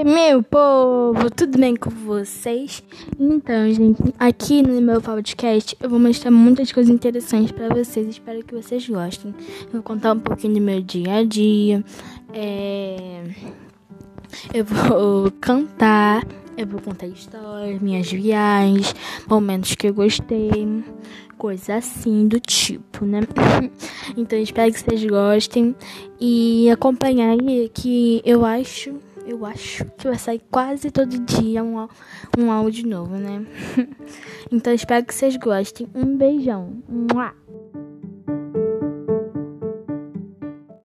Oi, meu povo, tudo bem com vocês? Então, gente, aqui no meu podcast eu vou mostrar muitas coisas interessantes para vocês. Espero que vocês gostem. Eu vou contar um pouquinho do meu dia a dia. É... Eu vou cantar. Eu vou contar histórias, minhas viagens, momentos que eu gostei, coisas assim do tipo, né? Então espero que vocês gostem e acompanhar aí que eu acho eu acho que vai sair quase todo dia um, um áudio novo, né? então espero que vocês gostem. Um beijão. Mua!